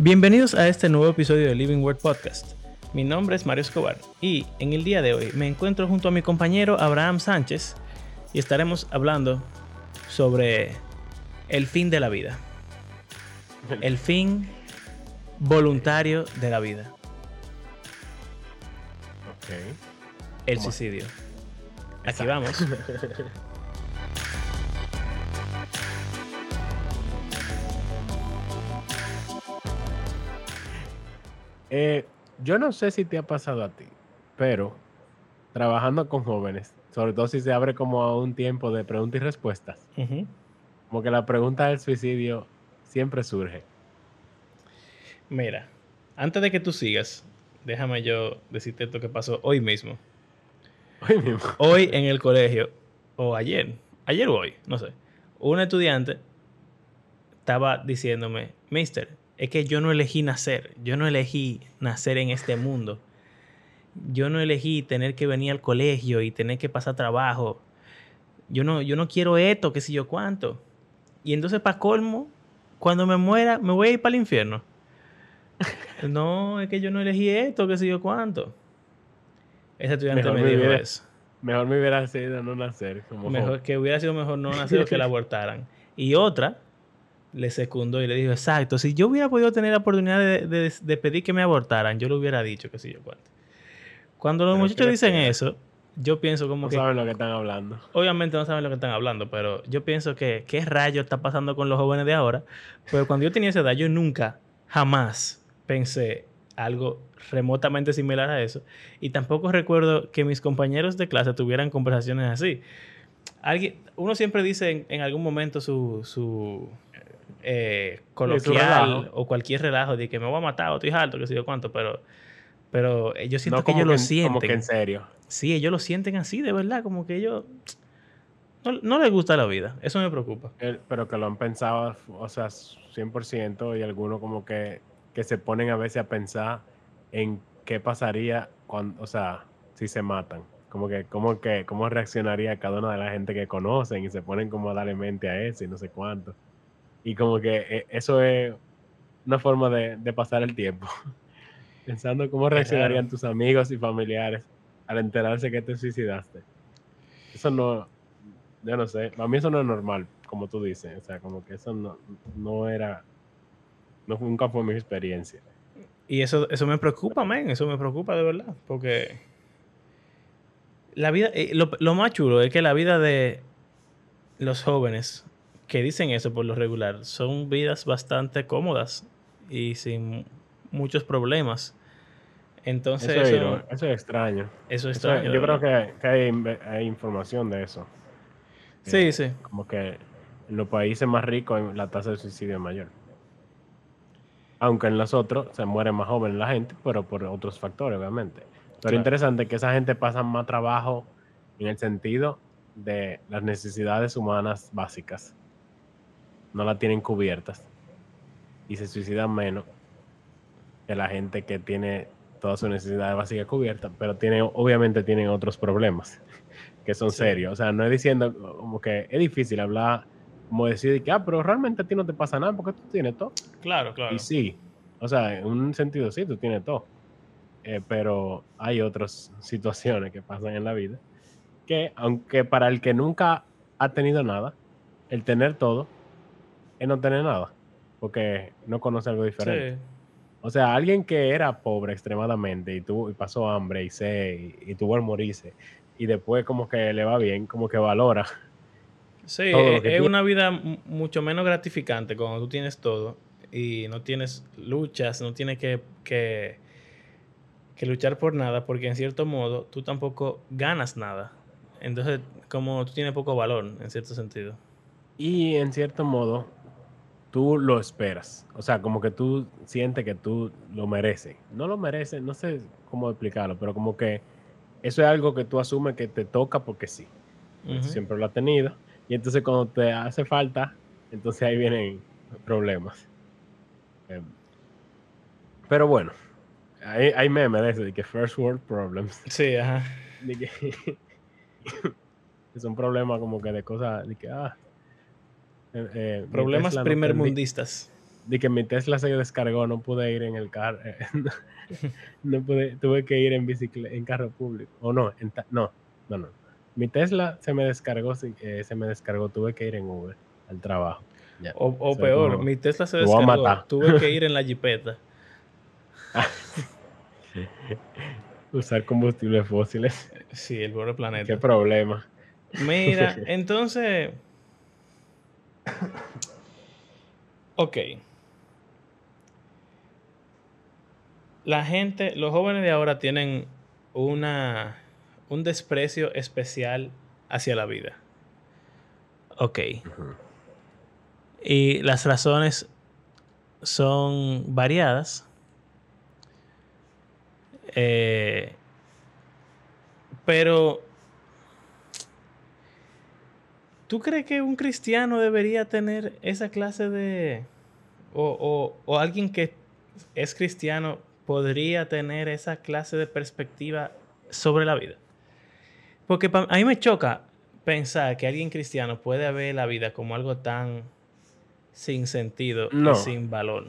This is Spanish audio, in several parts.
Bienvenidos a este nuevo episodio de Living Word Podcast. Mi nombre es Mario Escobar y en el día de hoy me encuentro junto a mi compañero Abraham Sánchez y estaremos hablando sobre el fin de la vida. El fin voluntario de la vida. Ok. El suicidio. Aquí vamos. Eh, yo no sé si te ha pasado a ti, pero trabajando con jóvenes, sobre todo si se abre como a un tiempo de preguntas y respuestas, como que la pregunta del suicidio siempre surge. Mira, antes de que tú sigas, déjame yo decirte esto que pasó hoy mismo. Hoy mismo. Hoy en el colegio, o ayer, ayer o hoy, no sé, un estudiante estaba diciéndome, Mister, es que yo no elegí nacer, yo no elegí nacer en este mundo. Yo no elegí tener que venir al colegio y tener que pasar trabajo. Yo no, yo no quiero esto, qué sé yo cuánto. Y entonces, para colmo, cuando me muera, me voy a ir para el infierno. No, es que yo no elegí esto, qué sé yo cuánto. Ese estudiante Mejor me me dijo hubiera- eso. Mejor me hubiera sido no nacer. Como Mejor que hubiera sido mejor no nacer o que la abortaran. Y otra le secundó y le dijo, exacto, si yo hubiera podido tener la oportunidad de, de- de pedir que me abortaran, yo lo hubiera dicho, qué sé yo cuánto. Cuando los Pero muchachos ¿qué dicen esperas? eso, yo pienso como No que, saben lo que están hablando. obviamente no saben lo que están hablando, pero yo pienso que, ¿qué rayo está pasando con los jóvenes de ahora? Pero cuando yo tenía esa edad, yo nunca, jamás pensé algo remotamente similar a eso. Y tampoco recuerdo que mis compañeros de clase tuvieran conversaciones así. Alguien, uno siempre dice en, en algún momento su, su eh, coloquial o cualquier relajo de que me voy a matar o estoy harto, que sé yo cuánto, pero, pero eh, yo siento no que ellos lo en- sienten. Como que en serio. Sí, ellos lo sienten así, de verdad, como que ellos no, no les gusta la vida. Eso me preocupa. El- pero que lo han pensado, o sea, 100% y algunos como que, que se ponen a veces a pensar en qué pasaría cuando, o sea, si se matan. Como que, como que, cómo reaccionaría cada una de la gente que conocen y se ponen como a darle mente a eso y no sé cuánto. Y como que eh, eso es una forma de, de pasar el tiempo. Pensando cómo reaccionarían tus amigos y familiares al enterarse que te suicidaste. Eso no, yo no sé, a mí eso no es normal, como tú dices, o sea, como que eso no, no era, no, nunca fue mi experiencia. Y eso, eso me preocupa, men. Eso me preocupa de verdad. Porque la vida, eh, lo, lo más chulo es que la vida de los jóvenes que dicen eso por lo regular son vidas bastante cómodas y sin muchos problemas. Entonces, Eso, es, eso, iro- eso es extraño. eso es Eso- extraño. yo creo que, que hay, inve- hay información de eso. Sí, Eh, sí. Como que en los países más ricos la tasa de suicidio es mayor. Aunque en los otros se muere más joven la gente, pero por otros factores, obviamente. Pero Claro. interesante que esa gente pasa más trabajo en el sentido de las necesidades humanas básicas. No las tienen cubiertas. Y se suicidan menos que la gente que tiene todas sus necesidades básicas cubiertas, pero tiene, obviamente tienen otros problemas que son Sí. serios. O sea, no es diciendo como que es difícil hablar, como decir que, ah, pero realmente a ti no te pasa nada porque tú tienes todo. Claro, claro. Y sí, o sea, en un sentido sí, tú tienes todo. Eh, pero hay otras situaciones que pasan en la vida que, aunque para el que nunca ha tenido nada, el tener todo es no tener nada, porque no conoce algo diferente. Sí. O sea, alguien que era pobre extremadamente y, tuvo, y pasó hambre y sed y, y tuvo el morirse y después como que le va bien, como que valora. Sí, lo es, tiene. una vida mu- mucho menos gratificante cuando tú tienes todo y no tienes luchas, no tienes que, que, que luchar por nada, porque en cierto modo tú tampoco ganas nada. Entonces, como tú tienes poco valor, en cierto sentido. Y en cierto modo, tú lo esperas. O sea, como que tú sientes que tú lo mereces. No lo mereces, no sé cómo explicarlo, pero como que eso es algo que tú asumes que te toca porque sí. Siempre lo has tenido. Y entonces cuando te hace falta, entonces ahí vienen problemas. Em, Pero bueno, hay, hay memes de eso, de que first world problems. Sí, ajá. De que, que son problemas como que de cosas, de que, ah, eh, eh, Problemas no primermundistas. de que mi Tesla se descargó, no pude ir en el carro, no pude, tuve que ir en bicicleta, en carro público, o no, no, no, no. Mi Tesla se me descargó, eh, se me descargó, tuve que ir en Uber al trabajo. O, peor, mi Tesla se descargó, tuve que ir en la jipeta. Usar combustibles fósiles. Sí, el pobre planeta. Qué problema. Mira, entonces. Ok. La gente, los jóvenes de ahora tienen una, un desprecio especial hacia la vida. Ok. Y las razones son variadas. Eh, pero, ¿tú crees que un cristiano debería tener esa clase de... o, o alguien que es cristiano podría tener esa clase de perspectiva sobre la vida? Porque a mí me choca pensar que alguien cristiano puede ver la vida como algo tan sin sentido y sin valor.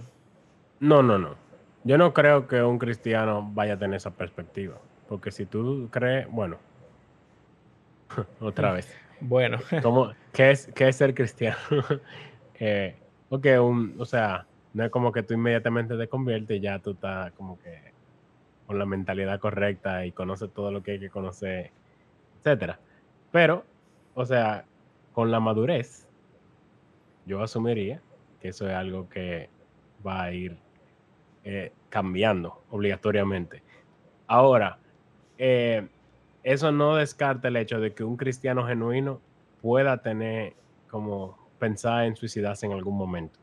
No, no, no. Yo no creo que un cristiano vaya a tener esa perspectiva. Porque si tú crees, bueno, otra vez. Bueno. qué, es, ¿Qué es ser cristiano? eh, o sea, no es como que tú inmediatamente te conviertes y ya tú estás como que con la mentalidad correcta y conoces todo lo que hay que conocer, etcétera. Pero o sea, con la madurez, yo asumiría que eso es algo que va a ir eh, cambiando obligatoriamente. Ahora, eh, eso no descarta el hecho de que un cristiano genuino pueda tener como pensar en suicidarse en algún momento.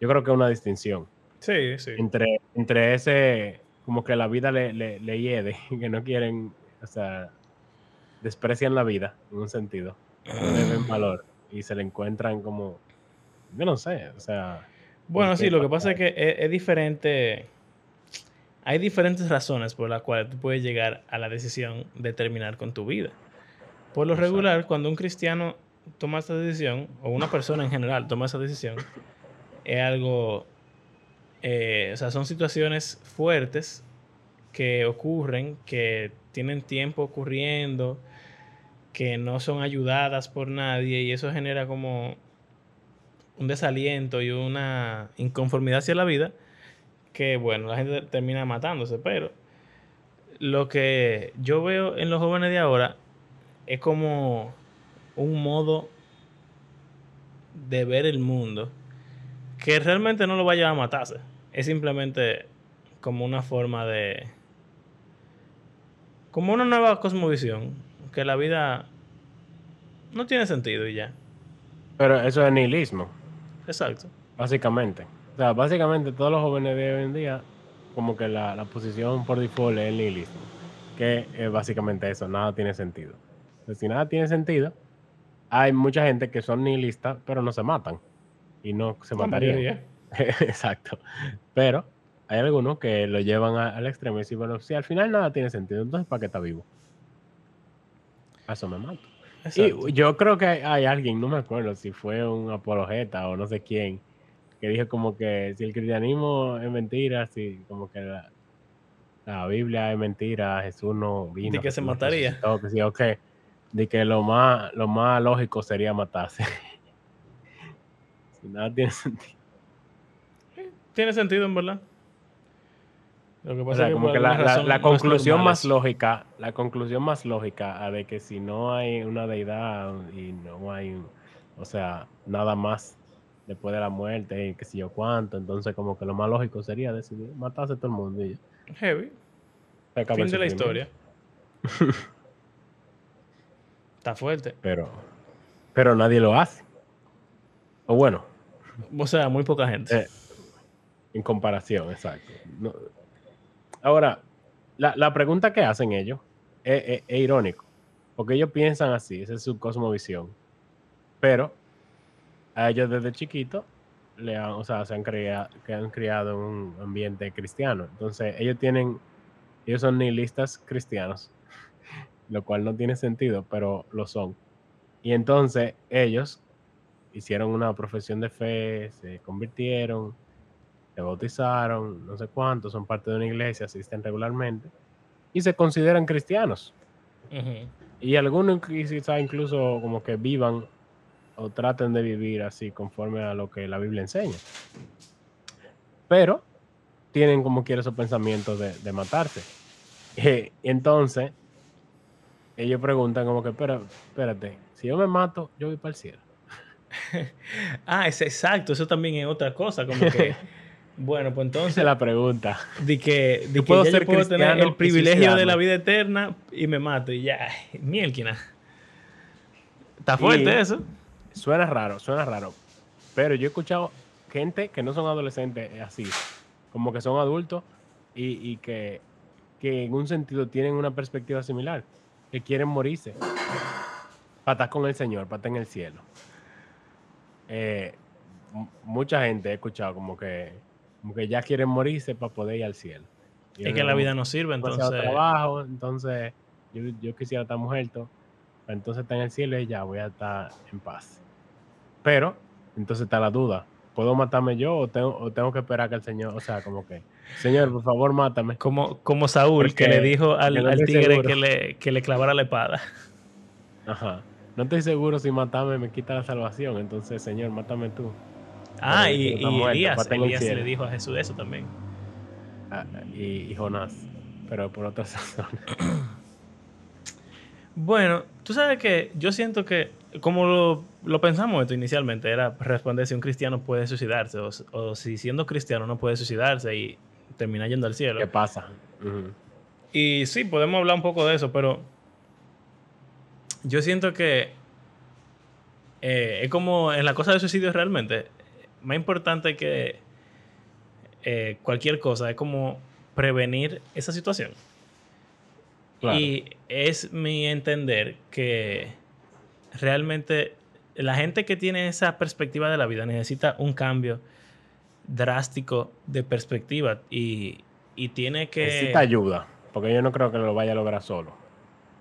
Yo creo que es una distinción. Sí, sí. Entre, entre ese, como que la vida le, le, le hiede, que no quieren, o sea, desprecian la vida en un sentido ven valor y se le encuentran como, yo no sé, o sea... Bueno, sí, lo que pasa es que es, diferente, hay diferentes razones por las cuales tú puedes llegar a la decisión de terminar con tu vida. Por lo regular, cuando un cristiano toma esta decisión, o una persona en general toma esa decisión, es algo, eh, o sea, son situaciones fuertes que ocurren, que tienen tiempo ocurriendo, que no son ayudadas por nadie y eso genera como un desaliento y una inconformidad hacia la vida que bueno, la gente termina matándose, pero lo que yo veo en los jóvenes de ahora es como un modo de ver el mundo que realmente no lo vaya a matarse. Es simplemente como una forma de... como una nueva cosmovisión que la vida no tiene sentido y ya. Pero eso es nihilismo. Exacto. Básicamente. O sea, básicamente todos los jóvenes de hoy en día, como que la, posición por default es el nihilismo. Que es básicamente eso, nada tiene sentido. si nada tiene sentido, hay mucha gente que son nihilistas, pero no se matan. Y no se matarían. Exacto. Pero hay algunos que lo llevan al extremo y dicen, bueno, si al final nada tiene sentido, entonces ¿para qué está vivo? eso me mato. Y yo creo que hay, alguien, no me acuerdo si fue un apologeta o no sé quién, que dijo como que si el cristianismo es mentira, si como que la, Biblia es mentira, Jesús no vino. De que se mataría. que sí, ok. De que lo más, lo más lógico sería matarse. si nada tiene sentido. Tiene sentido, en verdad. Lo que pasa es que, la, conclusión más lógica, la conclusión más lógica de que si no hay una deidad y no hay, o sea, nada más después de la muerte y qué sé yo cuánto, entonces como que lo más lógico sería decidir matarse todo el mundo. Y Heavy. Fin de la historia. Está fuerte. Pero, pero nadie lo hace. O bueno. O sea, muy poca gente. Eh, en comparación, exacto. No, Ahora, la, pregunta que hacen ellos es, irónico, porque ellos piensan así, esa es su cosmovisión. Pero a ellos desde chiquitos le han, o sea, se han criado, que han criado un ambiente cristiano. Entonces, ellos tienen, ellos son nihilistas cristianos, lo cual no tiene sentido, pero lo son. Y entonces ellos hicieron una profesión de fe, se convirtieron, se bautizaron, no sé cuántos, son parte de una iglesia, asisten regularmente y se consideran cristianos. Y algunos quizá incluso como que vivan o traten de vivir así conforme a lo que la Biblia enseña. Pero tienen como quiera esos pensamientos de, matarse. Y entonces, ellos preguntan como que, pero, espérate, si yo me mato, yo voy para el cielo. ah, es exacto, eso también es otra cosa, como que... Bueno, pues entonces. la pregunta. De que, de puedo, ser puedo tener el privilegio de la vida eterna y me mato y ya. Mielquina. Está fuerte eso. Suena raro, suena raro. Pero yo he escuchado gente que no son adolescentes así, como que son adultos y, que, que, en un sentido tienen una perspectiva similar, que quieren morirse. Para estar con el Señor, para estar en el cielo. Eh, mucha gente he escuchado como que como que ya quieren morirse para poder ir al cielo. es que la vida no sirve, entonces. trabajo, entonces yo, quisiera estar muerto, entonces está en el cielo y ya voy a estar en paz. Pero, entonces está la duda. ¿Puedo matarme yo o tengo, que esperar que el Señor, o sea, como que, Señor, por favor, mátame? Como, como Saúl, que le dijo al, tigre que le, que le clavara la espada. Ajá. No estoy seguro si matarme me quita la salvación, entonces, Señor, mátame tú. Ah, y, Elías, le dijo a Jesús eso también. Ah, y, Jonás, pero por otras razones. Bueno, tú sabes que yo siento que, como lo, pensamos esto inicialmente, era responder si un cristiano puede suicidarse o, si siendo cristiano no puede suicidarse y termina yendo al cielo. ¿Qué pasa? Y sí, podemos hablar un poco de eso, pero yo siento que eh, es como en la cosa de suicidio realmente más importante que eh, cualquier cosa es como prevenir esa situación. Y es mi entender que realmente la gente que tiene esa perspectiva de la vida necesita un cambio drástico de perspectiva y, tiene que... Necesita ayuda, porque yo no creo que lo vaya a lograr solo.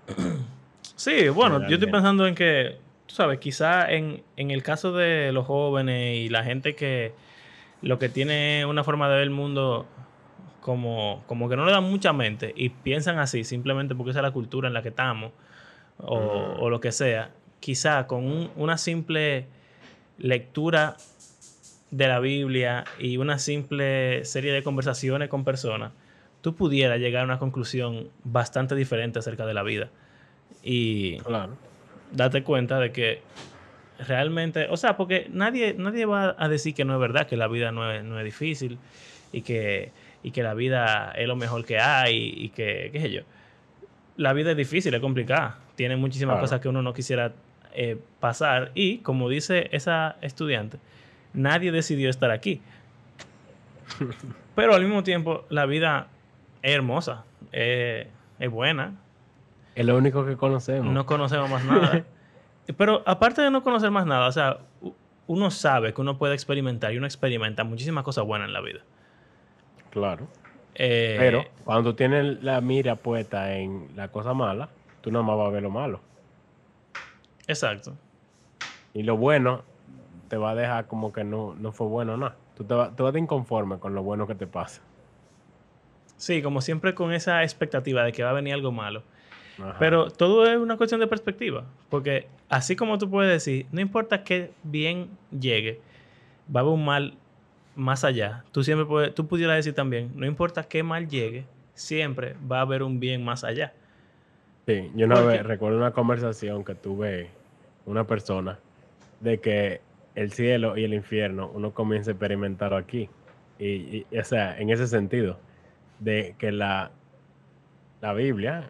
sí, bueno, yo estoy pensando en que sabes, quizá en, el caso de los jóvenes y la gente que lo que tiene una forma de ver el mundo como, como que no le dan mucha mente y piensan así simplemente porque esa es la cultura en la que estamos o, lo que sea, quizá con una simple lectura de la Biblia y una simple serie de conversaciones con personas, tú pudieras llegar a una conclusión bastante diferente acerca de la vida. Y claro date cuenta de que realmente, o sea, porque nadie, nadie va a decir que no es verdad, que la vida no es, no es difícil y que, y que la vida es lo mejor que hay y que, qué sé yo. La vida es difícil, es complicada, tiene muchísimas cosas que uno no quisiera eh, pasar y, como dice esa estudiante, nadie decidió estar aquí. Pero al mismo tiempo, la vida es hermosa, es buena, es lo único que conocemos. No conocemos más nada. Pero aparte de no conocer más nada, o sea, uno sabe que uno puede experimentar y uno experimenta muchísimas cosas buenas en la vida. Claro. Eh, Pero cuando tienes la mira puesta en la cosa mala, tú nada más vas a ver lo malo. Exacto. Y lo bueno te va a dejar como que no, no fue bueno nada. Tú te, vas, tú vas inconforme con lo bueno que te pasa. Sí, como siempre con esa expectativa de que va a venir algo malo. Pero todo es una cuestión de perspectiva. Porque así como tú puedes decir, no importa qué bien llegue, va a haber un mal más allá. Tú siempre puedes, tú pudieras decir también, no importa qué mal llegue, siempre va a haber un bien más allá. Sí, yo no recuerdo una conversación que tuve una persona de que el cielo y el infierno uno comienza a experimentar aquí. Y, y, o sea, en ese sentido, de que la, la Biblia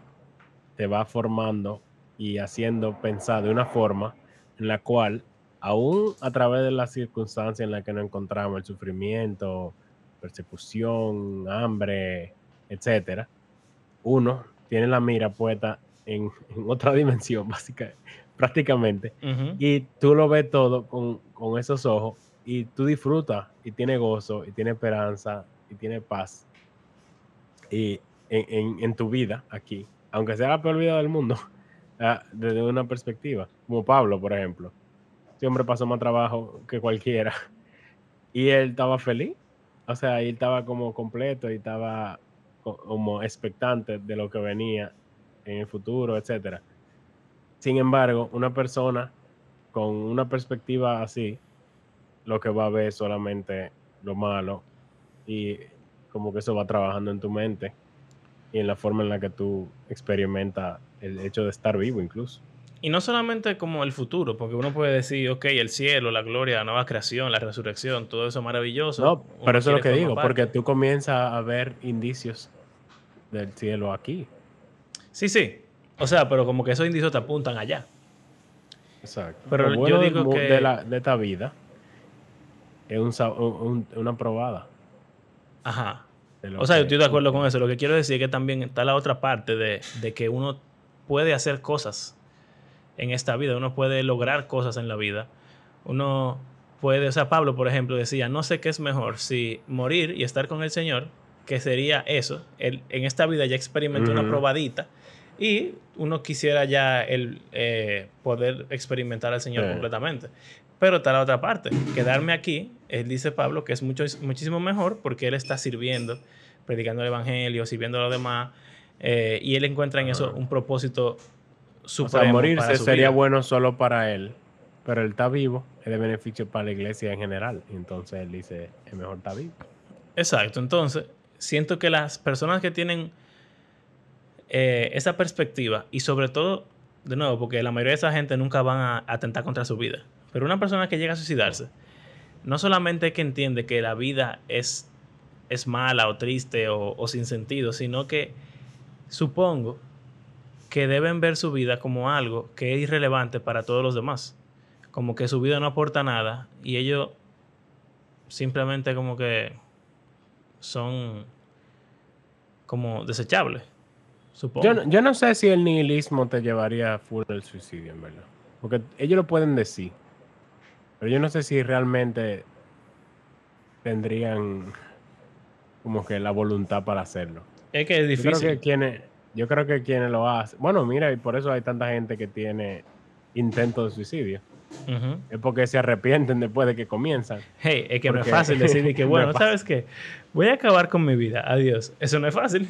te va formando y haciendo pensar de una forma en la cual, aún a través de las circunstancias en las que nos encontramos, el sufrimiento, persecución, hambre, etcétera, uno tiene la mira puesta en, otra dimensión, básicamente, prácticamente, y tú lo ves todo con, con esos ojos y tú disfrutas y tienes gozo y tienes esperanza y tienes paz y en, en, en tu vida aquí. Aunque sea la peor vida del mundo, ah, desde una perspectiva, como Pablo, por ejemplo. Este hombre pasó más trabajo que cualquiera. Y él estaba feliz. o sea, él estaba como completo y estaba como expectante de lo que venía en el futuro, etcétera. Sin embargo, una persona con una perspectiva así, lo que va a ver es solamente lo malo y como que eso va trabajando en tu mente y en la forma en la que tú experimentas el hecho de estar vivo incluso. Y no solamente como el futuro, porque uno puede decir, ok, el cielo, la gloria, la nueva creación, la resurrección, todo eso maravilloso. No, pero eso es lo que digo, porque tú comienzas a ver indicios del cielo aquí. Sí, sí. O sea, pero como que esos indicios te apuntan allá. Exacto. Pero yo digo que... De, la, de esta vida es una probada. Ajá. O sea, yo estoy de acuerdo con eso. Lo que quiero decir es que también está la otra parte de, de que uno puede hacer cosas en esta vida, uno puede lograr cosas en la vida. Uno puede, o sea, Pablo, por ejemplo, decía, no sé qué es mejor, si morir y estar con el Señor, que sería eso. Él, en esta vida ya experimentó una probadita y uno quisiera ya el, eh, poder experimentar al Señor completamente. Pero está la otra parte, quedarme aquí, él dice Pablo que es mucho, muchísimo mejor porque él está sirviendo, predicando el Evangelio, sirviendo a los demás, eh, y él encuentra en eso un propósito supremo. O sea, morirse sería bueno solo para él, pero él está vivo, es de beneficio para la iglesia en general. entonces él dice, es mejor estar vivo. Exacto, entonces siento que las personas que tienen eh, esa perspectiva, y sobre todo, de nuevo, porque la mayoría de esa gente nunca van a atentar contra su vida, pero una persona que llega a suicidarse, no solamente que entiende que la vida es, es mala o triste o, o sin sentido, sino que supongo que deben ver su vida como algo que es irrelevante para todos los demás. Como que su vida no aporta nada y ellos simplemente como que son como desechables. Supongo. Yo, yo no sé si el nihilismo te llevaría a full al suicidio, en verdad. Porque ellos lo pueden decir. Pero yo no sé si realmente tendrían como que la voluntad para hacerlo. Es que es difícil. Yo creo que quienes, yo creo que quienes lo hacen. Bueno, mira, y por eso hay tanta gente que tiene intentos de suicidio. Es porque se arrepienten después de que comienzan. Hey, es que no es fácil decir que, bueno, ¿sabes qué? Voy a acabar con mi vida. Adiós. Eso no es fácil.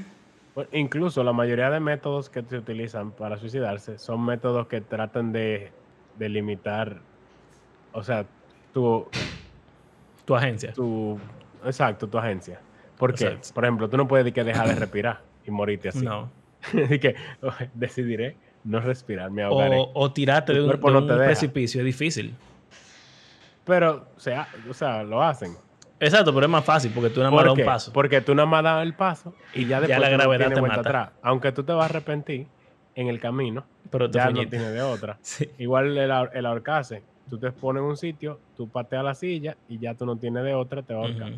Incluso la mayoría de métodos que se utilizan para suicidarse son métodos que tratan de, de limitar, o sea, tu... Tu agencia. Tu, exacto, tu agencia. Porque, por ejemplo, tú no puedes dejar de respirar y morirte así. No. Así que decidiré no respirar, me ahogaré. O, tirarte de un, precipicio, es difícil. Pero, o sea, o sea, lo hacen. Exacto, pero es más fácil porque tú nada más das un paso. Porque tú nada más das el paso y ya después la gravedad te mata. atrás. Aunque tú te vas a arrepentir en el camino, pero ya no tienes de otra. Igual el, el ahorcarse. Tú te pones en un sitio, tú pateas la silla y ya tú no tienes de otra, te vas a ahorcar.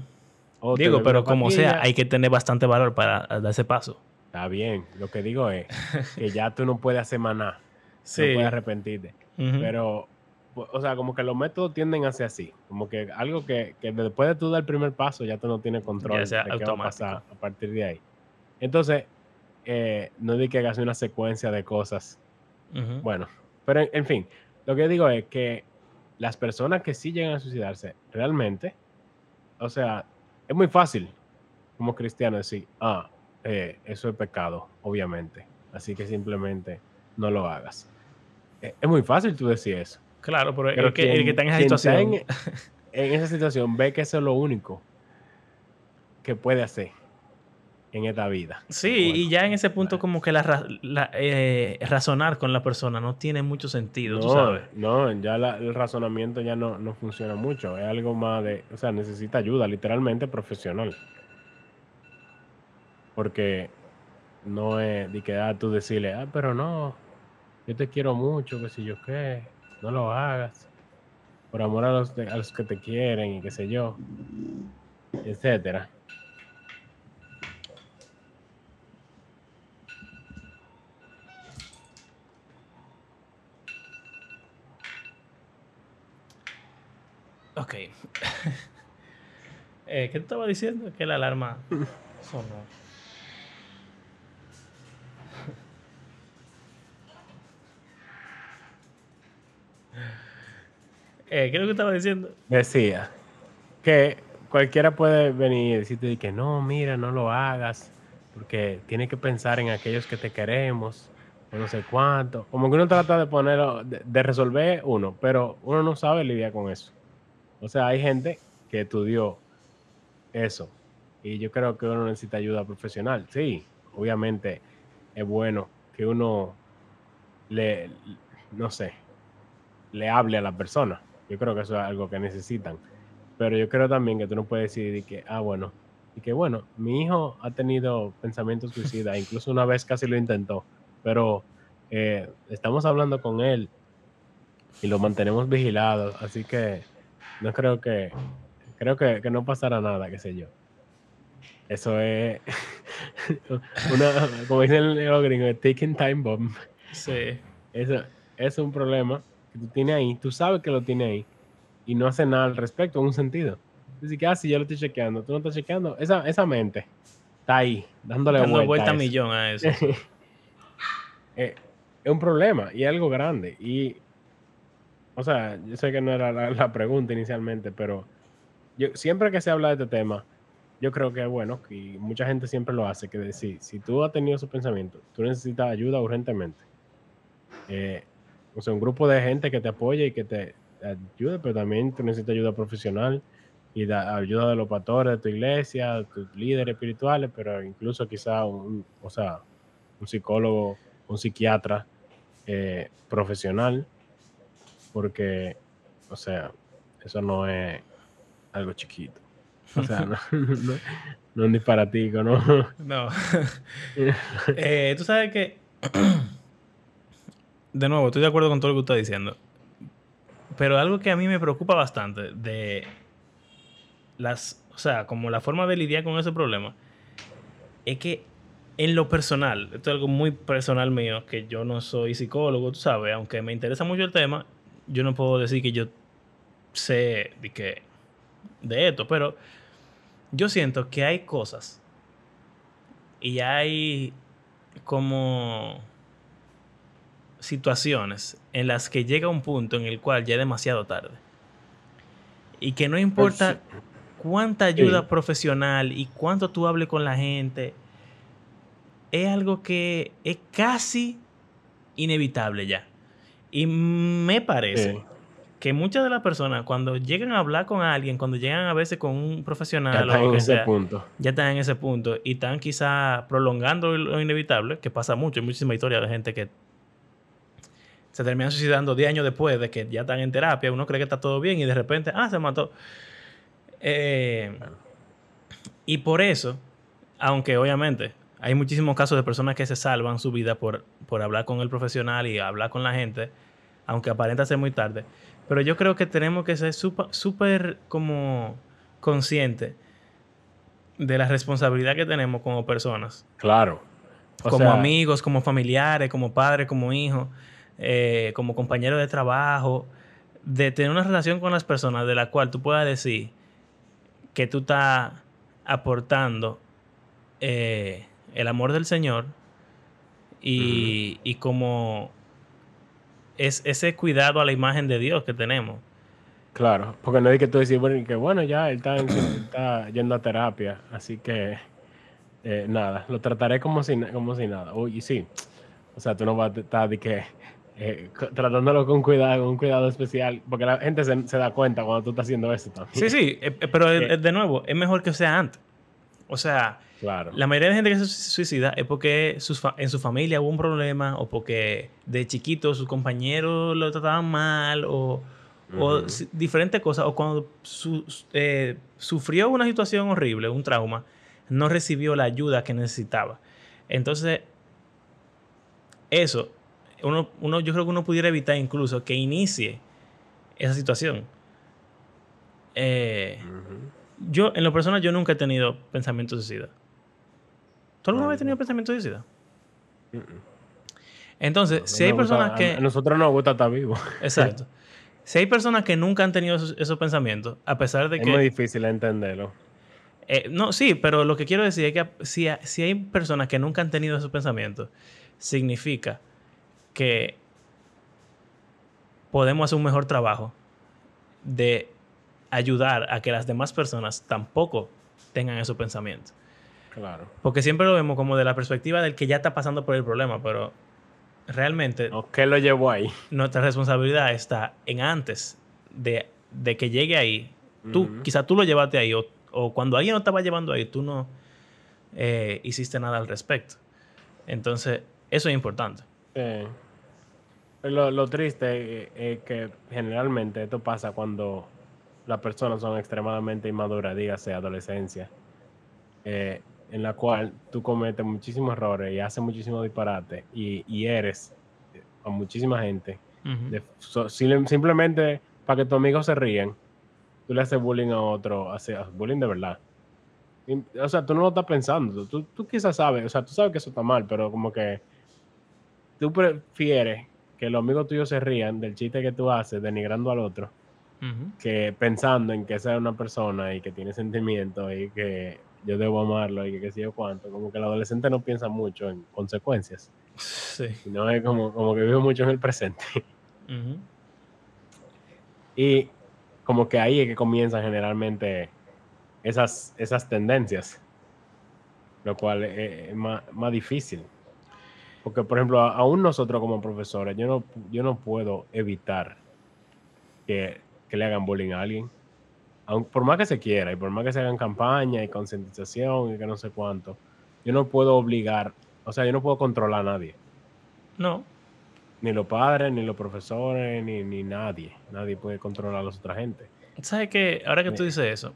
Digo, pero como sea, hay que tener bastante valor para dar ese paso. Está bien. Lo que digo es que ya tú no puedes hacer maná. Sí. No puedes arrepentirte. Pero, o sea, como que los métodos tienden hacia así. Como que algo que, después de tú dar el primer paso ya tú no tienes control de qué va a pasar a partir de ahí. Entonces, eh, no di que hagas una secuencia de cosas. Bueno, pero en, fin, lo que digo es que las personas que sí llegan a suicidarse, realmente, o sea, es muy fácil como cristiano decir, ah, eh, eso es pecado, obviamente. Así que simplemente no lo hagas. Eh, es muy fácil tú decir eso. Claro, pero, el, que, está en esa situación. En, esa situación ve que eso es lo único que puede hacer en esta vida. Sí, y ya en ese punto como que la, eh, razonar con la persona no tiene mucho sentido, no, tú sabes. No, ya el razonamiento ya no, no funciona mucho. Es algo más de, o sea, necesita ayuda, literalmente profesional. Porque no es de que ah, tú decirle, ah, pero no, yo te quiero mucho, que si yo qué, no lo hagas. Por amor a los, a los que te quieren y qué sé yo, etcétera. Ok. eh, ¿Qué te estaba diciendo? Que la alarma sonó. Eh, ¿Qué es lo que estaba diciendo? Decía que cualquiera puede venir y decirte que no, mira, no lo hagas, porque tienes que pensar en aquellos que te queremos, o no sé cuánto. Como que uno trata de ponerlo, de, resolver uno, pero uno no sabe lidiar con eso. O sea, hay gente que estudió eso, y yo creo que uno necesita ayuda profesional. Sí, obviamente es bueno que uno le, no sé, le hable a la persona. Yo creo que eso es algo que necesitan. Pero yo creo también que tú no puedes decir que, ah, bueno, y que bueno, mi hijo ha tenido pensamientos suicidas, incluso una vez casi lo intentó, pero eh, estamos hablando con él y lo mantenemos vigilado, así que no creo que, creo que, que no pasará nada, qué sé yo. Eso es una, como dicen los gringos, taking time bomb. Sí. Eso, es un problema que tú tienes ahí, tú sabes que lo tienes ahí y no hace nada al respecto en un sentido. Dice que, ah, sí, yo lo estoy chequeando, tú no estás chequeando. Esa, esa mente está ahí, dándole Dando vuelta, a, millón a eso. Eh, es un problema y es algo grande. Y, o sea, yo sé que no era la, la pregunta inicialmente, pero yo, siempre que se habla de este tema, yo creo que es bueno, y mucha gente siempre lo hace, que decir, si tú has tenido esos pensamientos, tú necesitas ayuda urgentemente. Eh, o sea, un grupo de gente que te apoye y que te ayude, pero también tú necesitas ayuda profesional y da, ayuda de los pastores de tu iglesia, tus líderes espirituales, pero incluso quizá un, o sea, un psicólogo, un psiquiatra eh, profesional, porque, o sea, eso no es algo chiquito. O sea, no, no, es disparatico, ¿no? No. Eh, tú sabes que, de nuevo, estoy de acuerdo con todo lo que estás diciendo. Pero algo que a mí me preocupa bastante de las, o sea, como la forma de lidiar con ese problema, es que en lo personal, esto es algo muy personal mío, que yo no soy psicólogo, tú sabes, aunque me interesa mucho el tema, yo no puedo decir que yo sé de, que, de esto, pero yo siento que hay cosas y hay como situaciones en las que llega un punto en el cual ya es demasiado tarde. Y que no importa pues cuánta ayuda profesional y cuánto tú hables con la gente, es algo que es casi inevitable ya. Y me parece que muchas de las personas cuando llegan a hablar con alguien, cuando llegan a veces con un profesional, ya están en ese punto. Ya están en ese punto y están quizá prolongando lo inevitable, que pasa mucho, hay muchísima historia de gente que se terminan suicidando 10 años después de que ya están en terapia, uno cree que está todo bien y de repente, ah, se mató. Eh, y por eso, aunque obviamente hay muchísimos casos de personas que se salvan su vida por, por hablar con el profesional y hablar con la gente, aunque aparenta ser muy tarde, pero yo creo que tenemos que ser súper como conscientes de la responsabilidad que tenemos como personas. Claro. como amigos, como familiares, como padres, como hijos, eh, como compañeros de trabajo, de tener una relación con las personas de la cual tú puedas decir que tú estás aportando eh, el amor del Señor y, y como es ese cuidado a la imagen de Dios que tenemos. Claro, porque no hay que tú decir, bueno, que bueno, ya él está, yendo a terapia, así que eh, nada, lo trataré como si, como si nada. Uy, sí, o sea, tú no vas a estar de que eh, tratándolo con cuidado, con un cuidado especial, porque la gente se, da cuenta cuando tú estás haciendo eso también. Sí, sí, eh, pero de nuevo, es mejor que sea antes. O sea, la mayoría de gente que se suicida es porque en su familia hubo un problema o porque de chiquito sus compañeros lo trataban mal o, diferentes cosas. O cuando eh, sufrió una situación horrible, un trauma, no recibió la ayuda que necesitaba. Entonces, eso, uno, uno, yo creo que uno pudiera evitar incluso que inicie esa situación. Eh, yo, en lo personal, yo nunca he tenido pensamientos suicida. ¿Tú alguna vez has tenido pensamientos suicida? Entonces, si hay personas que... A nosotros nos gusta estar vivos. Exacto. Si hay personas que nunca han tenido esos, pensamientos, a pesar de que... Es muy difícil entenderlo. Eh, no, sí, pero lo que quiero decir es que si, si hay personas que nunca han tenido esos pensamientos, significa que podemos hacer un mejor trabajo de ayudar a que las demás personas tampoco tengan esos pensamientos. Claro. Porque siempre lo vemos como de la perspectiva del que ya está pasando por el problema, pero realmente ¿Qué lo llevó ahí? nuestra responsabilidad está en antes de, de que llegue ahí. Tú, Ujú. quizá tú lo llevaste ahí, o, o cuando alguien lo estaba llevando ahí, tú no eh, hiciste nada al respecto. Entonces, eso es importante. Sí. Lo, lo triste es que generalmente esto pasa cuando las personas son extremadamente inmaduras, dígase adolescencia, eh, en la cual tú cometes muchísimos errores y haces muchísimos disparates y, y eres a muchísima gente. De- so- simplemente para que tus amigos se rían, tú le haces bullying a otro, haces bullying de verdad. Y, o sea, tú no lo estás pensando, tú, tú quizás sabes, o sea, tú sabes que eso está mal, pero como que tú prefieres que los amigos tuyos se rían del chiste que tú haces denigrando al otro, que pensando en que esa es una persona y que tiene sentimientos y que yo debo amarlo y que qué sé yo cuánto, como que el adolescente no piensa mucho en consecuencias, Sí. sino es como, como que vive mucho en el presente. Y como que ahí es que comienzan generalmente esas, esas tendencias, lo cual es, es más, más difícil. Porque, por ejemplo, aún nosotros como profesores, yo no, yo no puedo evitar que, que le hagan bullying a alguien. Aun- por más que se quiera y por más que se hagan campaña y concientización y que no sé cuánto, yo no puedo obligar, o sea, yo no puedo controlar a nadie. No. Ni los padres, ni los profesores, ni, ni nadie. Nadie puede controlar a la otra gente. ¿Sabes qué? Ahora que tú dices eso,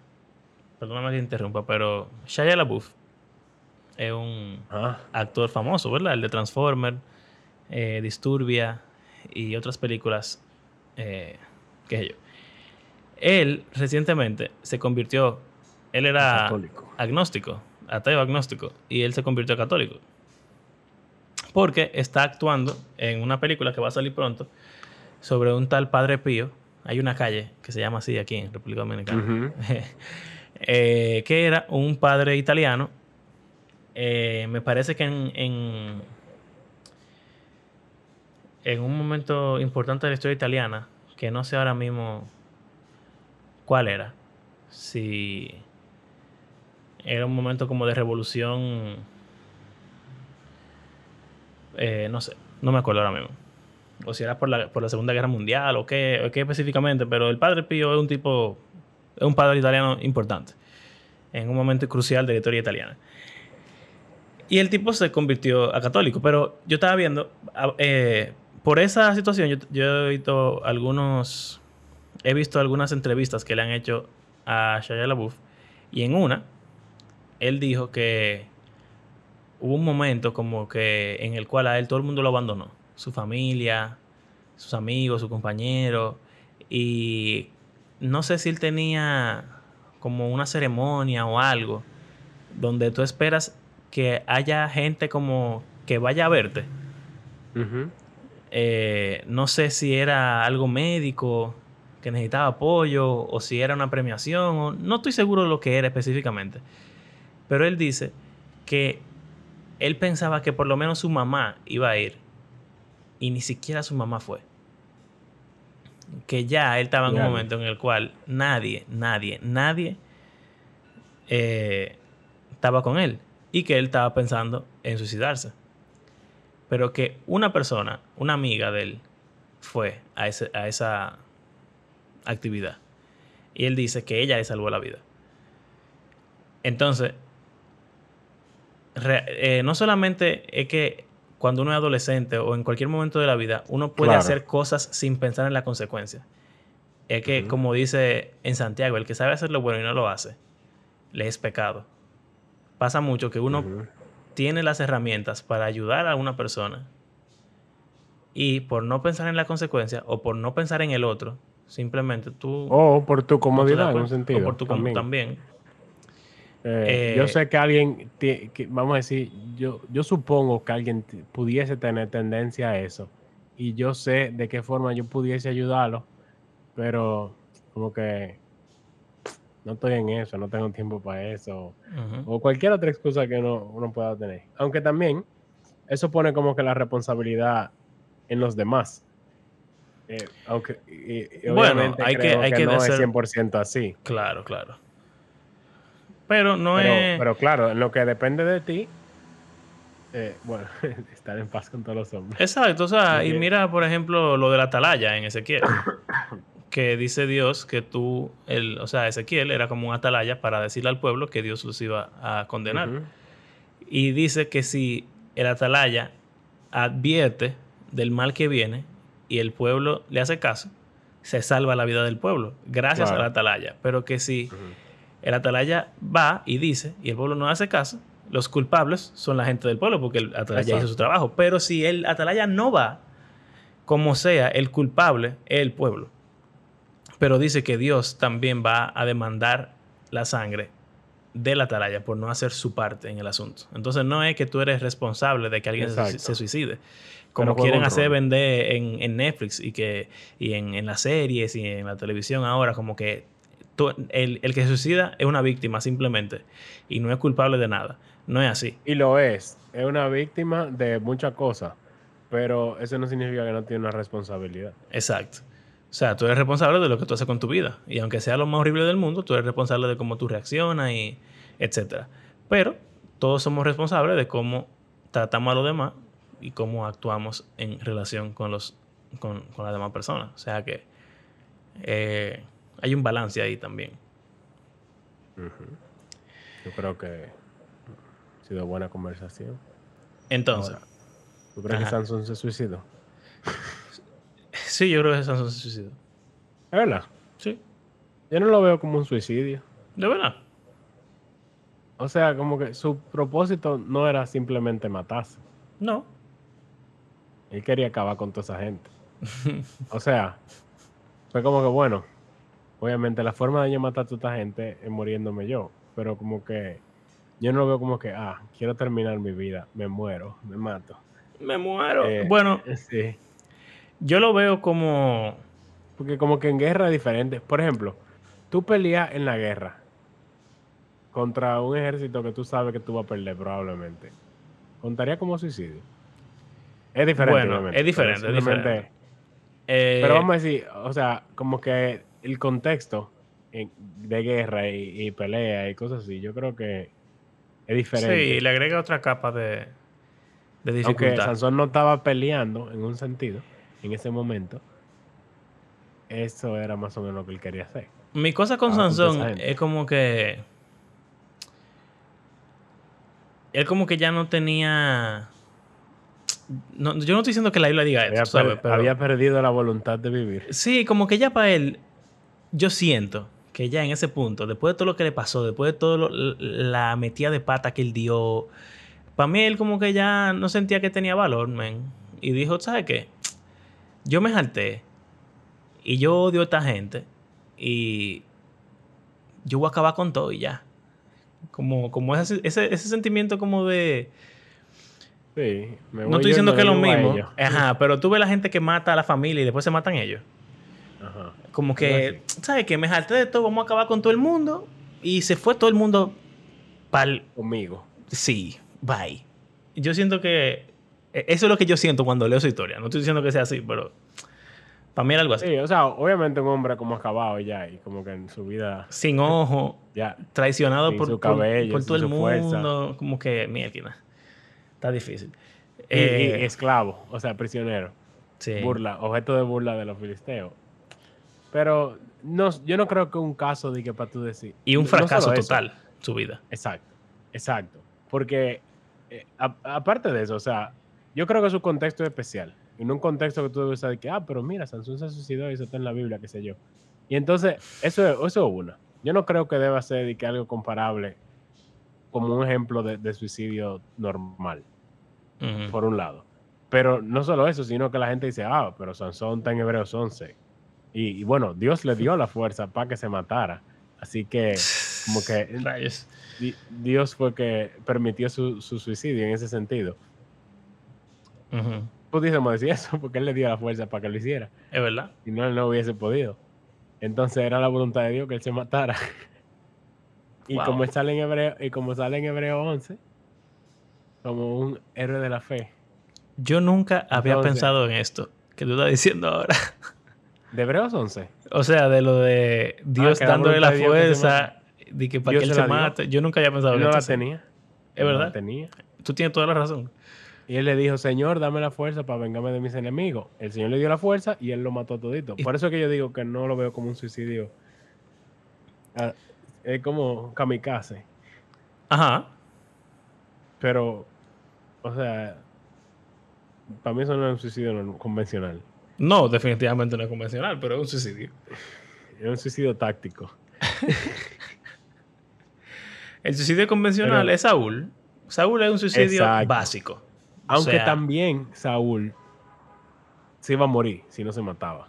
perdóname que te interrumpa, pero Shia LaBeouf es un Ah, actor famoso, ¿verdad? El de Transformer, eh, Disturbia y otras películas, eh, qué sé yo. Él recientemente se convirtió, él era católico. agnóstico, ateo agnóstico, y él se convirtió a católico. Porque está actuando en una película que va a salir pronto sobre un tal Padre Pío. Hay una calle que se llama así aquí en República Dominicana. Ujú. eh, que era un padre italiano. Eh, me parece que en, un momento importante de la historia italiana, que no sé ahora mismo cuál era, si era un momento como de revolución, eh, no sé, no me acuerdo ahora mismo. O si era por la, por la Segunda Guerra Mundial o qué, o qué específicamente, pero el padre Pío es un tipo, es un padre italiano importante, en un momento crucial de la historia italiana. Y el tipo se convirtió a católico, pero yo estaba viendo, eh, por esa situación, yo, yo he visto algunos, he visto algunas entrevistas que le han hecho a Shia LaBeouf, y en una, él dijo que hubo un momento como que en el cual a él todo el mundo lo abandonó, su familia, sus amigos, sus compañeros, y no sé si él tenía como una ceremonia o algo donde tú esperas que haya gente como que vaya a verte. Eh, no sé si era algo médico que necesitaba apoyo o si era una premiación. o- no estoy seguro de lo que era específicamente. Pero él dice que él pensaba que por lo menos su mamá iba a ir y ni siquiera su mamá fue. Que ya él estaba en un momento en el cual nadie, nadie, nadie eh, estaba con él y que él estaba pensando en suicidarse. Pero que una persona, una amiga de él, fue a, ese- a esa actividad. Y él dice que ella le salvó la vida. Entonces, re- eh, no solamente es que cuando uno es adolescente o en cualquier momento de la vida, uno puede Claro. hacer cosas sin pensar en la consecuencia. Es que, como dice en Santiago, el que sabe hacer lo bueno y no lo hace, le es pecado. Pasa mucho que uno tiene las herramientas para ayudar a una persona y por no pensar en la consecuencia o por no pensar en el otro, simplemente tú... O por tu comodidad, en un sentido. O por tu com- también. Eh, Eh, yo sé que alguien, que- vamos a decir, yo, yo supongo que alguien pudiese tener tendencia a eso. Y yo sé de qué forma yo pudiese ayudarlo, pero como que no estoy en eso, no tengo tiempo para eso. O cualquier otra excusa que uno, uno pueda tener. Aunque también eso pone como que la responsabilidad en los demás. Eh, aunque, y- y Bueno, hay que- hay que no es hacer- 100% así. Claro, claro. Pero no Pero, es... pero claro, en lo que depende de ti, eh, bueno, estar en paz con todos los hombres. Exacto, o sea, y mira, por ejemplo, lo de la atalaya en Ezequiel, que dice Dios que tú, el, o sea, Ezequiel era como un atalaya para decirle al pueblo que Dios los iba a condenar. Y dice que si el atalaya advierte del mal que viene y el pueblo le hace caso, se salva la vida del pueblo, gracias Claro. al atalaya. Pero que si el atalaya va y dice y el pueblo no hace caso, los culpables son la gente del pueblo porque el atalaya Exacto. hizo su trabajo. Pero si el atalaya no va, como sea, el culpable es el pueblo. Pero dice que Dios también va a demandar la sangre del atalaya por no hacer su parte en el asunto. Entonces no es que tú eres responsable de que alguien se, suicide. Como quieren hacer vender en, en Netflix y que y en, en las series y en la televisión ahora, como que tú- el, el que se suicida es una víctima simplemente y no es culpable de nada. No es así. Y lo es. Es una víctima de muchas cosas. Pero eso no significa que no tiene una responsabilidad. Exacto. O sea, tú eres responsable de lo que tú haces con tu vida. Y aunque sea lo más horrible del mundo, tú eres responsable de cómo tú reaccionas y etcétera. Pero todos somos responsables de cómo tratamos a los demás y cómo actuamos en relación con los con, con las demás personas. O sea que eh, hay un balance ahí también. Yo creo que ha sido buena conversación. Entonces, Ahora, ¿Tú crees que Ajá. Samsung se suicidó? Sí, yo creo que Samsung se suicidó. Es verdad. Sí, Yo no lo veo como un suicidio. de verdad. O sea, como que su propósito no era simplemente matarse. No. Él quería acabar con toda esa gente. O sea, fue como que, bueno, obviamente la forma de yo matar a toda esta gente es muriéndome yo. Pero como que yo no lo veo como que, ah, quiero terminar mi vida, me muero, me mato. Me muero. Eh, bueno, Sí. Yo lo veo como... Porque como que en guerra es diferente. Por ejemplo, tú peleas en la guerra contra un ejército que tú sabes que tú vas a perder probablemente. ¿Contaría como suicidio? Es diferente. Bueno, es diferente, pero es diferente. eh, Pero vamos a decir, o sea, como que el contexto de guerra y, y pelea y cosas así, yo creo que es diferente. Sí, le agrega otra capa de, de Aunque dificultad. Sansón no estaba peleando en un sentido, en ese momento, eso era más o menos lo que él quería hacer. Mi cosa con Sansón es como que. Él como que ya no tenía. No, yo no estoy diciendo que la Biblia diga Había, esto, ¿sabes? per- Pero- había perdido la voluntad de vivir. Sí, como que ya para él. Yo siento que ya en ese punto, después de todo lo que le pasó, después de todo la metida de pata que él dio, para mí él como que ya no sentía que tenía valor, man. Y dijo, ¿sabes qué? Yo me jalté y yo odio a esta gente y yo voy a acabar con todo y ya. Como, como ese, ese, ese sentimiento como de... Sí, me No voy estoy yo y diciendo que es lo mismo. Ajá, pero tú ves la gente que mata a la familia y después se matan ellos. Ajá. Como que, ¿sabes qué? Me jalté de todo, vamos a acabar con todo el mundo. Y se fue todo el mundo pa'l... Conmigo. Sí, bye. Yo siento que... e- Eso es lo que yo siento cuando leo su historia. No estoy diciendo que sea así, pero... Para mí era algo así. Sí, o sea, obviamente un hombre como acabado ya y como que en su vida Sin ojo, ya traicionado Sin por, su por- cabello, por sin todo el mundo. Como que, mierda. Está difícil. y- y Eh, esclavo, o sea, prisionero. sí. burla, objeto de burla de los filisteos. Pero no, yo no creo que un caso de que para tú decir. Y un fracaso total, su vida. Exacto, exacto. Porque eh, a- aparte de eso, o sea, yo creo que su contexto es especial. En un contexto que tú debes saber que, ah, pero mira, Sansón se suicidó y eso está en la Biblia, qué sé yo. Y entonces, eso es, eso es una. Yo no creo que deba ser de que algo comparable como un ejemplo de, de suicidio normal, por un lado. Pero no solo eso, sino que la gente dice, ah, pero Sansón está en Hebreos 11. Y, y bueno, Dios le dio la fuerza para que se matara. Así que, como que Dios fue que permitió su, su suicidio en ese sentido. Ujú. Pudiésemos decir eso, porque Él le dio la fuerza para que lo hiciera. Es verdad. Si no, Él no hubiese podido. Entonces era la voluntad de Dios que Él se matara. y, Wow. como sale en Hebreo, y como sale en Hebreo 11, como un héroe de la fe. Yo nunca había Entonces- pensado en esto que tú estás diciendo ahora. ¿De Hebreos 11? O sea, de lo de Dios que la dándole la Dios que se fuerza, de que para Dios que él se se la mate. Yo nunca había pensado en no la esto. tenía. Es Él no la verdad. tenía. Tú tienes toda la razón. Y él le dijo, Señor, dame la fuerza para vengarme de mis enemigos. El Señor le dio la fuerza y él lo mató todito. Por eso es que yo digo que no lo veo como un suicidio. Ah, es como kamikaze. Ajá. Pero, o sea, para mí eso no es un suicidio convencional. No, definitivamente no es convencional, pero es un suicidio. Es un suicidio táctico. El suicidio convencional Pero- es Saúl. Saúl es un suicidio Exacto. básico. O Aunque sea, también Saúl se iba a morir si no se mataba.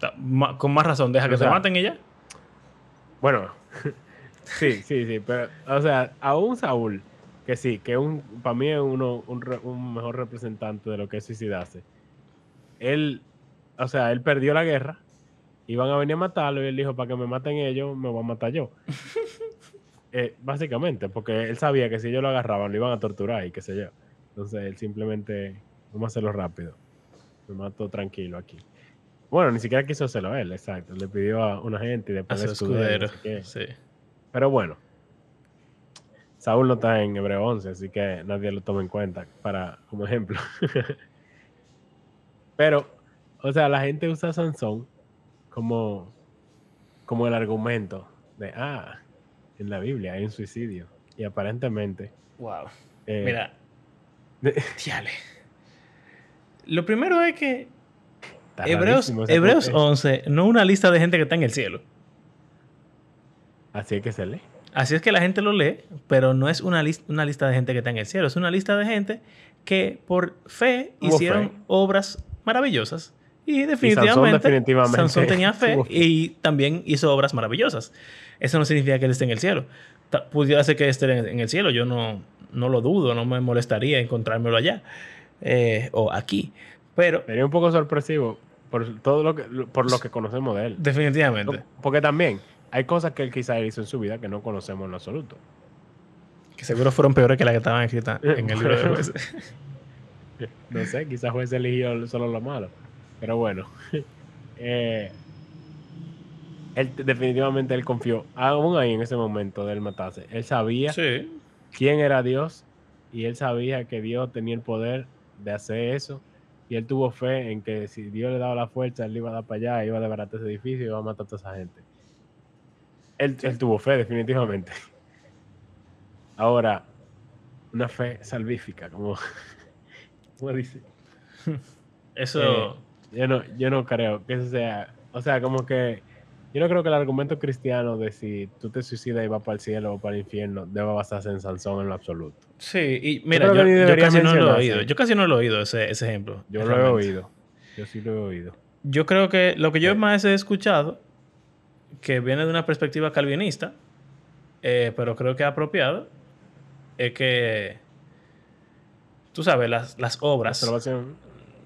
ta- ma- con más razón, deja O que se maten ya. Bueno, sí, sí, sí, pero, o sea, aún Saúl, que sí, que un, para mí es uno, un mejor representante de lo que es suicidarse. Él, o sea, él perdió la guerra, iban a venir a matarlo y él dijo, para que me maten ellos, me voy a matar yo. Eh, básicamente, porque él sabía que si ellos lo agarraban, lo iban a torturar y qué sé yo. Entonces, él simplemente, vamos a hacerlo rápido. Me mato tranquilo aquí. Bueno, ni siquiera quiso hacerlo él, exacto. Le pidió a una gente y A después su al escudero. Sí. Pero bueno, Saúl no está en Hebreo 11, así que nadie lo toma en cuenta para como ejemplo. Pero, o sea, la gente usa a Sansón como, como el argumento de, ah, en la Biblia hay un suicidio. Y aparentemente... Wow. eh, Mira, Diale. Lo primero es que está Hebreos, Hebreos contexto. 11 no una lista de gente que está en el cielo. Así es que se lee. Así es que la gente lo lee, pero no es una, lis- una lista de gente que está en el cielo. Es una lista de gente que por fe hicieron fe. obras maravillosas. Y definitivamente, Sansón definitivamente Sansón tenía fe y también hizo obras maravillosas. Eso no significa que él esté en el cielo. Pudiera ser que esté en el cielo. Yo no, no lo dudo, no me molestaría encontrármelo allá eh, o aquí. Pero Sería un poco sorpresivo por todo lo que, por lo que conocemos de él. definitivamente, Porque también hay cosas que él quizá hizo en su vida que no conocemos en absoluto. que seguro fueron peores que las que estaban escritas en el libro de jueces. No sé, quizás juez eligió solo lo malo. Pero bueno. Eh, él definitivamente él confió. Aún ahí en ese momento del matarse. Él sabía Sí. Quién era Dios. Y él sabía que Dios tenía el poder de hacer eso. Y él tuvo fe en que si Dios le daba la fuerza, él iba a dar para allá, iba a desbaratar ese edificio y iba a matar a toda esa gente. Él, él tuvo fe, definitivamente. Ahora, una fe salvífica, como, como dice. Eso. Eh, yo no, yo no creo que eso sea. O sea, como que. Yo no creo que el argumento cristiano de si tú te suicidas y vas para el cielo o para el infierno deba basarse en Sansón en lo absoluto. Sí, y mira, yo, casi no lo he oído. Yo casi no lo he oído ese, ese ejemplo. Yo lo he oído. Yo sí lo he oído. Yo creo que lo que yo Sí. más he escuchado, que viene de una perspectiva calvinista, eh, pero creo que apropiado, es que, tú sabes, las, las La obras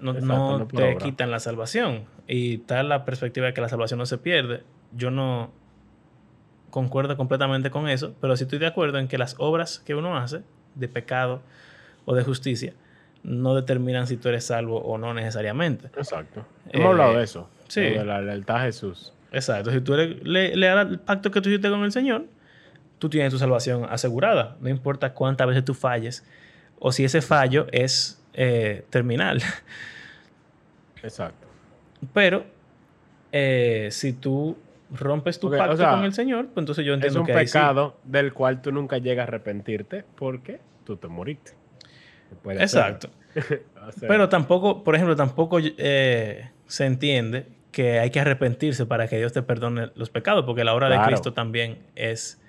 no, exacto, te quitan la salvación. Y está la perspectiva de que la salvación no se pierde. Yo no concuerdo completamente con eso, pero sí estoy de acuerdo en que las obras que uno hace de pecado o de justicia no determinan si tú eres salvo o no necesariamente. Exacto. Eh, Hemos hablado de eso. sí. lo De la lealtad a Jesús. Exacto. Si tú eres le- leal al pacto que tú hiciste con el Señor, tú tienes tu salvación asegurada. No importa cuántas veces tú falles o si ese fallo es eh, terminal. Exacto. Pero eh, si tú rompes tu Ok, o pacto sea, con el Señor, pues entonces yo Es entiendo un que ahí sí. pecado del cual tú nunca llegas a arrepentirte porque tú te moriste. Exacto. O sea, Pero tampoco, por ejemplo, tampoco eh, se entiende que hay que arrepentirse para que Dios te perdone los pecados, porque la obra de. Cristo también es,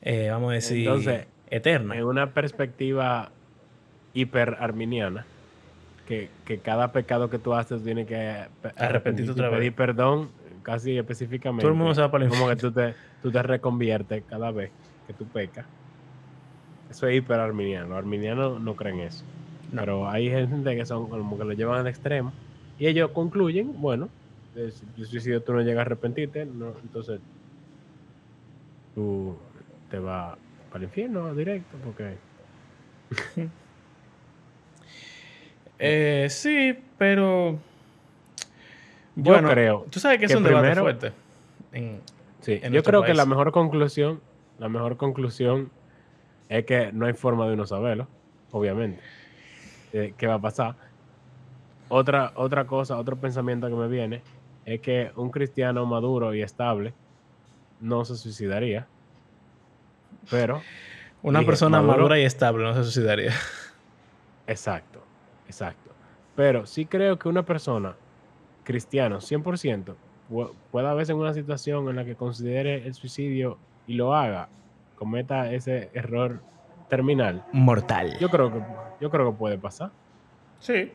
eh, vamos a decir, Entonces, eterna. en una perspectiva hiperarminiana, que, que cada pecado que tú haces tiene que pe- Arrepentirte otra vez. pedir perdón, casi específicamente. Todo el mundo se va para el Como que tú te, tú te reconviertes cada vez que tú pecas. Eso es hiperarminiano. Los arminianos no creen eso. No. Pero hay gente que son como que lo llevan al extremo. Y ellos concluyen, bueno, eh, si suicidio tú no llegas a arrepentirte, no, entonces tú te vas para el infierno directo, porque Eh, sí, pero Yo Bueno, creo. Tú sabes que es un debate primero- fuerte. En- Sí, en yo creo que la mejor conclusión, la mejor conclusión es que no hay forma de uno saberlo, obviamente. eh, ¿Qué va a pasar? Otra, otra cosa, otro pensamiento que me viene es que un cristiano maduro y estable no se suicidaría. Pero, una Dije, persona Maduro- madura y estable no se suicidaría. exacto, exacto. Pero sí creo que una persona cristiano 100% pu- pueda verse en una situación en la que considere el suicidio y lo haga, cometa ese error terminal. Mortal. Yo creo que, yo creo que puede pasar. Sí.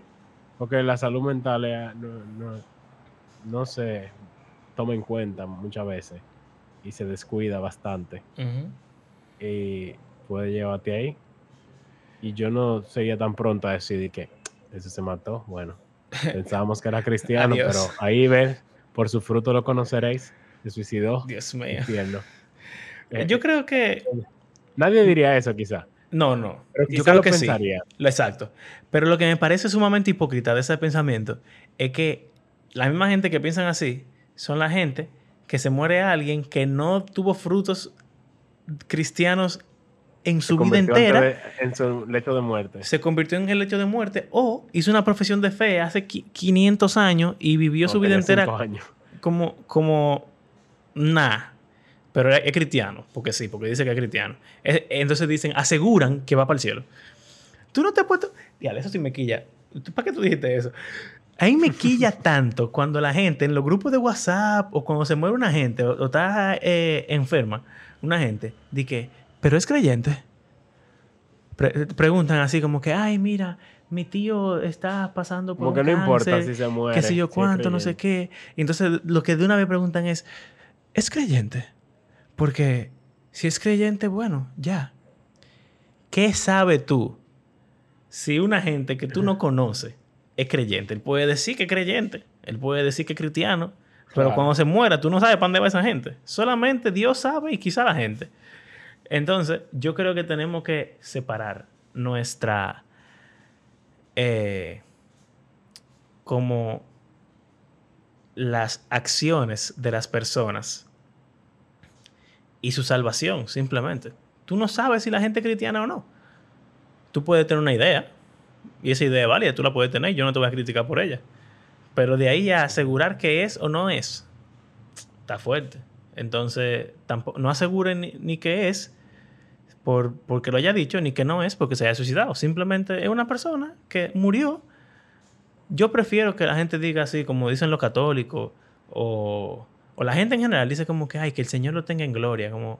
Porque la salud mental no, no- no se toma en cuenta muchas veces y se descuida bastante y puede llevarte ahí. Y yo no sería tan pronto a decir que ese se mató. Bueno, pensábamos que era cristiano, pero ahí ves, por su fruto lo conoceréis. Se suicidó. Dios mío. Infierno. Eh, Yo creo que. Nadie diría eso, quizá. No, no. Pero Yo creo lo que sí. pensaría. Lo exacto. Pero lo que me parece sumamente hipócrita de ese pensamiento es que la misma gente que piensan así son la gente que se muere alguien que no tuvo frutos cristianos en su vida entera, de- en su lecho de muerte. se convirtió en el hecho de muerte o hizo una profesión de fe hace qui- 500 años y vivió su vida entera años. como, como nada. Pero es, cristiano, porque sí, porque dice que es cristiano. Es- entonces dicen, aseguran que va para el cielo. Tú no te has puesto. Diale, eso sí me quilla. ¿Tú- ¿Para qué tú dijiste eso? Ahí me quilla tanto cuando la gente en los grupos de WhatsApp o cuando se muere una gente o, o está eh, enferma, una gente, di que, pero es creyente. Pre- preguntan así como que, ay, mira, mi tío está pasando por Como que un no importa si se muere. yo si es cuánto, no sé qué. Y entonces lo que de una vez preguntan es, ¿es creyente? Porque si es creyente, bueno, ya. ¿Qué sabe tú si una gente que tú no conoces es creyente? Él puede decir que es creyente, él puede decir que es cristiano, pero cuando se muera tú no sabes para dónde va esa gente. Solamente Dios sabe y quizá la gente. Entonces, yo creo que tenemos que separar nuestra... eh, como las acciones de las personas y su salvación, simplemente. Tú no sabes si la gente es cristiana o no. Tú puedes tener una idea y esa idea es válida, tú la puedes tener, yo no te voy a criticar por ella. Pero de ahí a asegurar que es o no es, está fuerte. Entonces, tampoco, no aseguren ni, ni que es por, porque lo haya dicho, ni que no es porque se haya suicidado. Simplemente es una persona que murió. Yo prefiero que la gente diga así, como dicen los católicos, o, o la gente en general dice como que, ay, que el Señor lo tenga en gloria, como,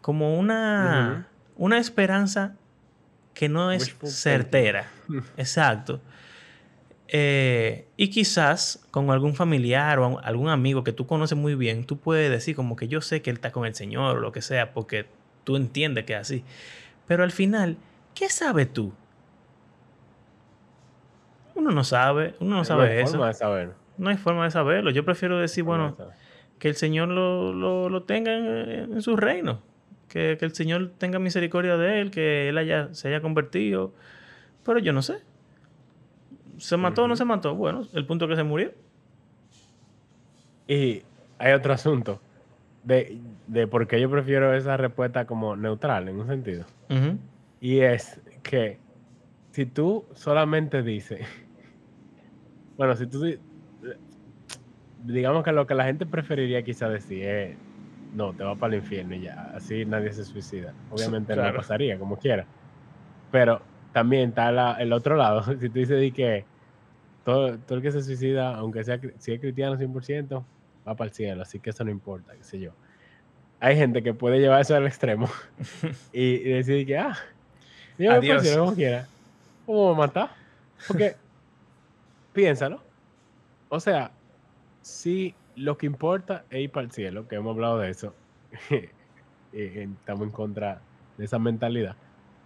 como una, una esperanza que no es certera. Exacto. Eh, y quizás con algún familiar o algún amigo que tú conoces muy bien, tú puedes decir como que yo sé que él está con el Señor o lo que sea, porque tú entiendes que es así. Pero al final, ¿qué sabes tú? Uno no sabe, uno no No sabe hay eso. forma de saber. No hay forma de saberlo. Yo prefiero decir, bueno, de que el Señor lo, lo- lo tenga en, en su reino. Que, que el Señor tenga misericordia de él, que él haya, se haya convertido. Pero yo no sé. ¿Se mató o no se mató? Bueno, el punto es que se murió. Y hay otro asunto de, de por qué yo prefiero esa respuesta como neutral en un sentido. Y es que si tú solamente dices, bueno, si tú di- digamos que lo que la gente preferiría quizá decir es, no, te va para el infierno y ya, así nadie se suicida. Obviamente claro. no pasaría, como quiera. Pero también está la- el otro lado, si tú dices di que todo, todo el que se suicida, aunque sea si es cristiano 100%, va para el cielo, así que eso no importa, qué sé yo. Hay gente que puede llevar eso al extremo y, y decir que, ah, yo voy para el Adiós. cielo como quiera. ¿Cómo me matar? Porque, piénsalo. O sea, si lo que importa es ir para el cielo, que hemos hablado de eso, estamos en contra de esa mentalidad,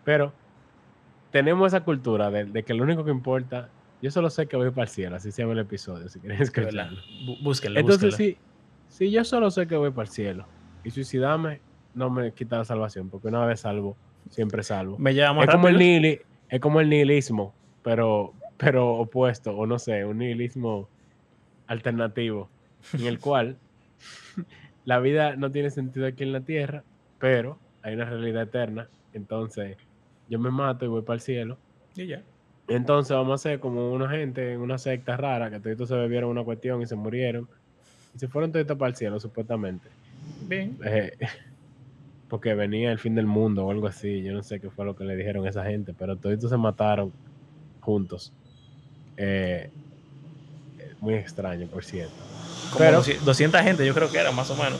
pero tenemos esa cultura de, de que lo único que importa, yo solo sé que voy para el cielo, así se llama el episodio, si quieren escucharlo. Bú- Búsquenlo, Entonces, búsquenlo. si, si yo solo sé que voy para el cielo y suicidarme, no me quita la salvación, porque una vez salvo, siempre salvo. Me lleva más Es como, el es como el nihilismo, pero, pero opuesto, o no sé, un nihilismo alternativo en el cual la vida no tiene sentido aquí en la tierra, pero hay una realidad eterna. Entonces, yo me mato y voy para el cielo. Y ya. Entonces vamos a hacer como una gente en una secta rara que todos se bebieron una cuestión y se murieron. Y se fueron todos para el cielo, supuestamente. Bien. Eh, porque venía el fin del mundo o algo así. Yo no sé qué fue lo que le dijeron a esa gente, pero todos se mataron juntos. Eh, muy extraño, por cierto. Como Pero- 200 gente, yo creo que era más o menos.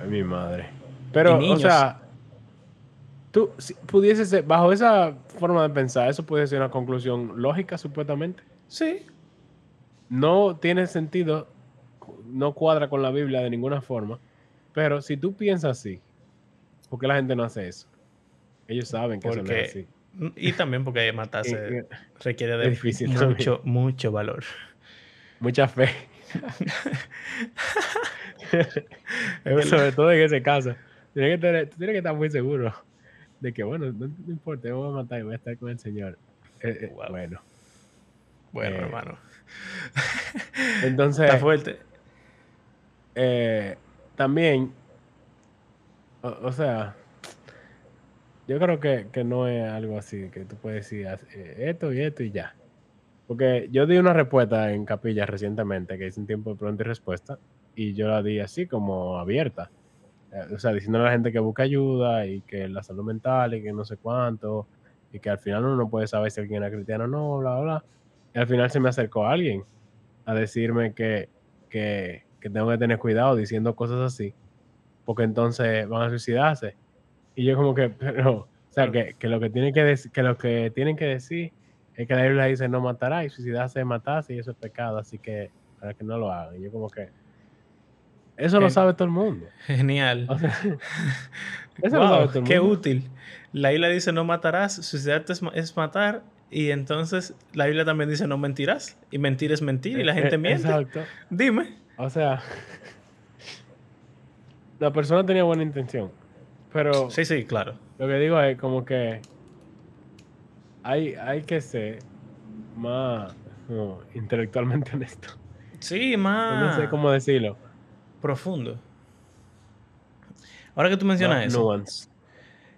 Ay, mi madre. Pero, Y o sea, tú si pudiese ser, bajo esa forma de pensar, eso puede ser una conclusión lógica, supuestamente. Sí. No tiene sentido, no cuadra con la Biblia de ninguna forma. Pero si tú piensas así, ¿por qué la gente no hace eso? Ellos saben que eso no es así. Y también porque matarse Y- requiere de difícil mucho, mucho valor. mucha fe. Sobre todo en ese caso. Tienes que tener- tú tienes que estar muy seguro de que, bueno, no, no importa, yo me voy a matar y voy a estar con el Señor. Eh, eh, Wow. Bueno, Bueno, Eh, hermano. entonces, Está fuerte. eh, también, o, o sea, yo creo que, que no es algo así, que tú puedes decir "Haz, eh, esto y esto y ya. Porque yo di una respuesta en Capilla recientemente, que hice un tiempo de pregunta y respuesta, y yo la di así como abierta. Eh, o sea, diciendo a la gente que busca ayuda y que la salud mental y que no sé cuánto, y que al final uno no puede saber si alguien es cristiano o no, bla, bla, bla. Y al final se me acercó alguien a decirme que, que, que tengo que tener cuidado diciendo cosas así, porque entonces van a suicidarse. Y yo como que, pero, o sea, que, que lo que tienen que decir, que lo que tienen que decir es que la Biblia dice no matará y suicidarse es matarse y eso es pecado, así que para que no lo hagan. Y yo como que eso lo Eh, sabe todo el mundo. Genial. O sea, eso Wow, lo sabe todo el qué mundo. útil. La Biblia dice no matarás, suicidarte es, es matar. Y entonces la Biblia también dice no mentirás. Y mentir es mentir y la gente Eh, miente. Exacto. Dime. O sea, la persona tenía buena intención, pero Sí, sí, claro. Lo que digo es como que hay, hay que ser más intelectualmente honesto. Sí, No más sé cómo decirlo. Profundo. Ahora que tú mencionas Más eso,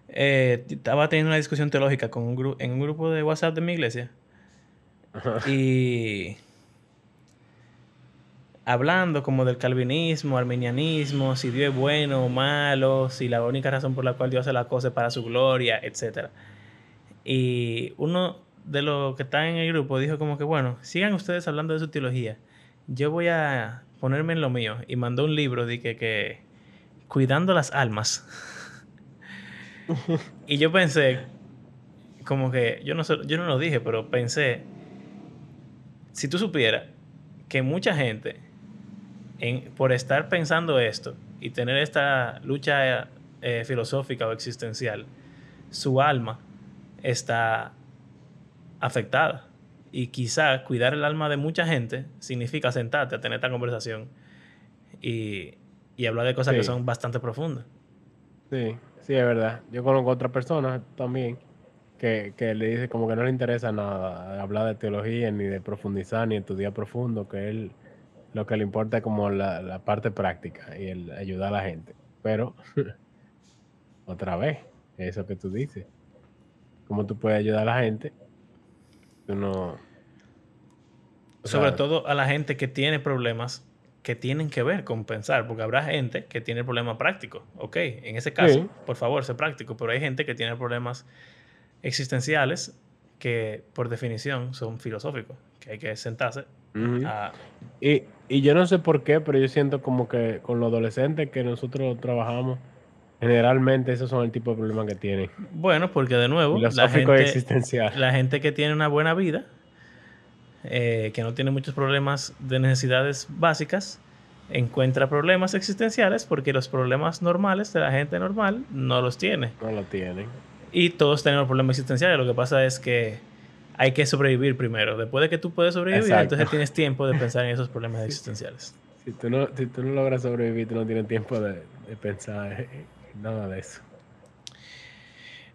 eh, estaba teniendo una discusión teológica con un en un grupo de WhatsApp de mi iglesia. Y hablando como del calvinismo, arminianismo, si Dios es bueno o malo, si la única razón por la cual Dios hace las cosas es para su gloria, etc. Y uno de los que está en el grupo dijo como que, bueno, sigan ustedes hablando de su teología. Yo voy a ponerme en lo mío. Y mandó un libro de que, que Cuidando las almas. y yo pensé, como que, yo no, sé- yo no lo dije, pero pensé, si tú supieras que mucha gente, en, por estar pensando esto y tener esta lucha eh, filosófica o existencial, su alma está afectada. Y quizá cuidar el alma de mucha gente significa sentarte a tener esta conversación y, y hablar de cosas que son bastante profundas. Sí, sí, es verdad. Yo conozco otra persona también que, que le dice como que no le interesa nada hablar de teología, ni de profundizar, ni estudiar profundo, que él lo que le importa es como la, la parte práctica y el ayudar a la gente. Pero, otra vez, eso que tú dices. ¿Cómo tú puedes ayudar a la gente? Sobre todo a la gente que tiene problemas que tienen que ver con pensar, porque habrá gente que tiene problemas prácticos, ok, en ese caso, Sí. por favor, sé práctico, pero hay gente que tiene problemas existenciales que por definición son filosóficos, que hay que sentarse a... Y, y yo no sé por qué, pero yo siento como que con los adolescentes que nosotros trabajamos, generalmente esos son el tipo de problemas que tienen. Bueno, porque de nuevo, la gente, existencial. la gente que tiene una buena vida, eh, que no tiene muchos problemas de necesidades básicas, encuentra problemas existenciales porque los problemas normales de la gente normal no los tiene. No lo tienen. Y todos tenemos problemas existenciales. Lo que pasa es que hay que sobrevivir primero. Después de que tú puedes sobrevivir, Exacto. entonces tienes tiempo de pensar en esos problemas existenciales. Si tú no, si tú no logras sobrevivir, tú no tienes tiempo de, de pensar en nada de eso.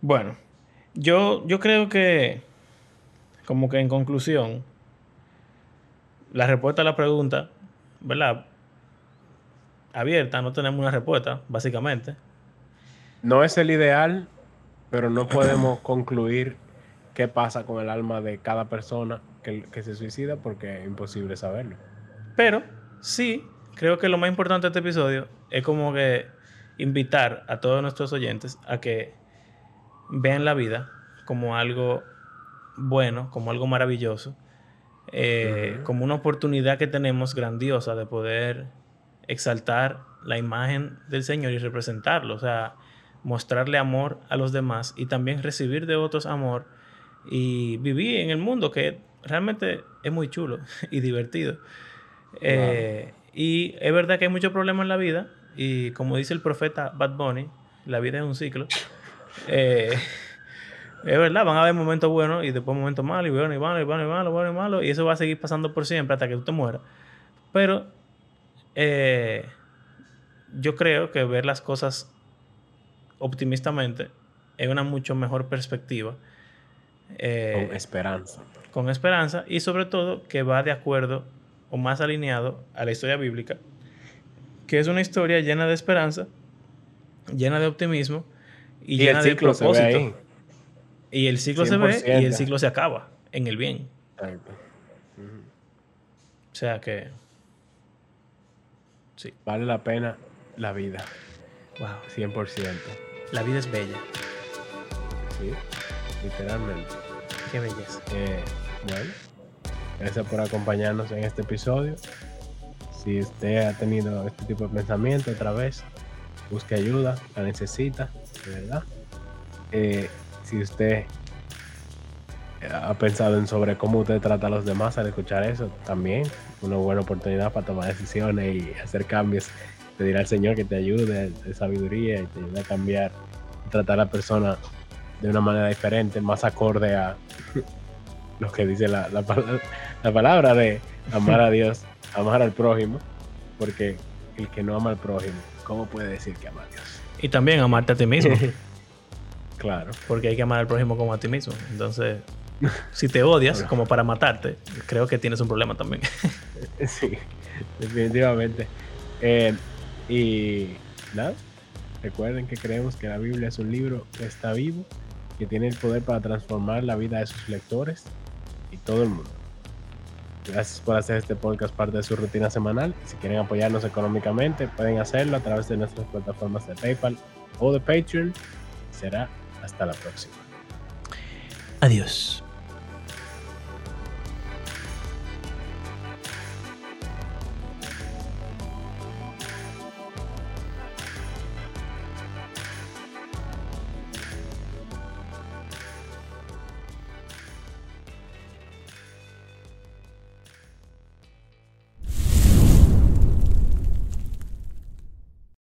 Bueno, yo, yo creo que, como que en conclusión, la respuesta a la pregunta ¿verdad? Abierta, no tenemos una respuesta, básicamente. No es el ideal, pero no podemos concluir qué pasa con el alma de cada persona que, que se suicida porque es imposible saberlo. Pero sí, creo que lo más importante de este episodio es como que invitar a todos nuestros oyentes a que vean la vida como algo bueno, como algo maravilloso, eh, como una oportunidad que tenemos grandiosa de poder exaltar la imagen del Señor y representarlo, o sea, mostrarle amor a los demás y también recibir de otros amor y vivir en el mundo que realmente es muy chulo y divertido. Eh, y es verdad que hay muchos problemas en la vida y como dice el profeta Bad Bunny, la vida es un ciclo. Eh, es verdad, van a haber momentos buenos y después momentos malos y buenos y malos y malos y malos, bueno y malos. Y eso va a seguir pasando por siempre hasta que tú te mueras. Pero eh, yo creo que ver las cosas optimistamente es una mucho mejor perspectiva. Eh, con esperanza. Con esperanza y sobre todo que va de acuerdo o más alineado a la historia bíblica, que es una historia llena de esperanza, llena de optimismo y, llena de propósito. Y el ciclo se ve y el ciclo se acaba en el bien. O sea que. Sí. Vale la pena la vida. Wow. 100%. La vida es bella. Sí, literalmente. Qué belleza. Eh, bueno, gracias por acompañarnos en este episodio. Si usted ha tenido este tipo de pensamiento otra vez, busque ayuda, la necesita, de verdad. Eh, si usted ha pensado en sobre cómo usted trata a los demás al escuchar eso, también una buena oportunidad para tomar decisiones y hacer cambios. Pedir al Señor que te ayude de sabiduría y te ayude a cambiar, tratar a la persona de una manera diferente, más acorde a lo que dice la, la, la palabra de amar a Dios, amar al prójimo, porque el que no ama al prójimo, ¿cómo puede decir que ama a Dios? Y también amarte a ti mismo. Claro. Porque hay que amar al prójimo como a ti mismo. Entonces, si te odias como para matarte, creo que tienes un problema también. sí, definitivamente. Eh, y nada, recuerden que creemos que la Biblia es un libro que está vivo, que tiene el poder para transformar la vida de sus lectores y todo el mundo. Gracias por hacer este podcast parte de su rutina semanal. Si quieren apoyarnos económicamente, pueden hacerlo a través de nuestras plataformas de PayPal o de Patreon. Será hasta la próxima. Adiós.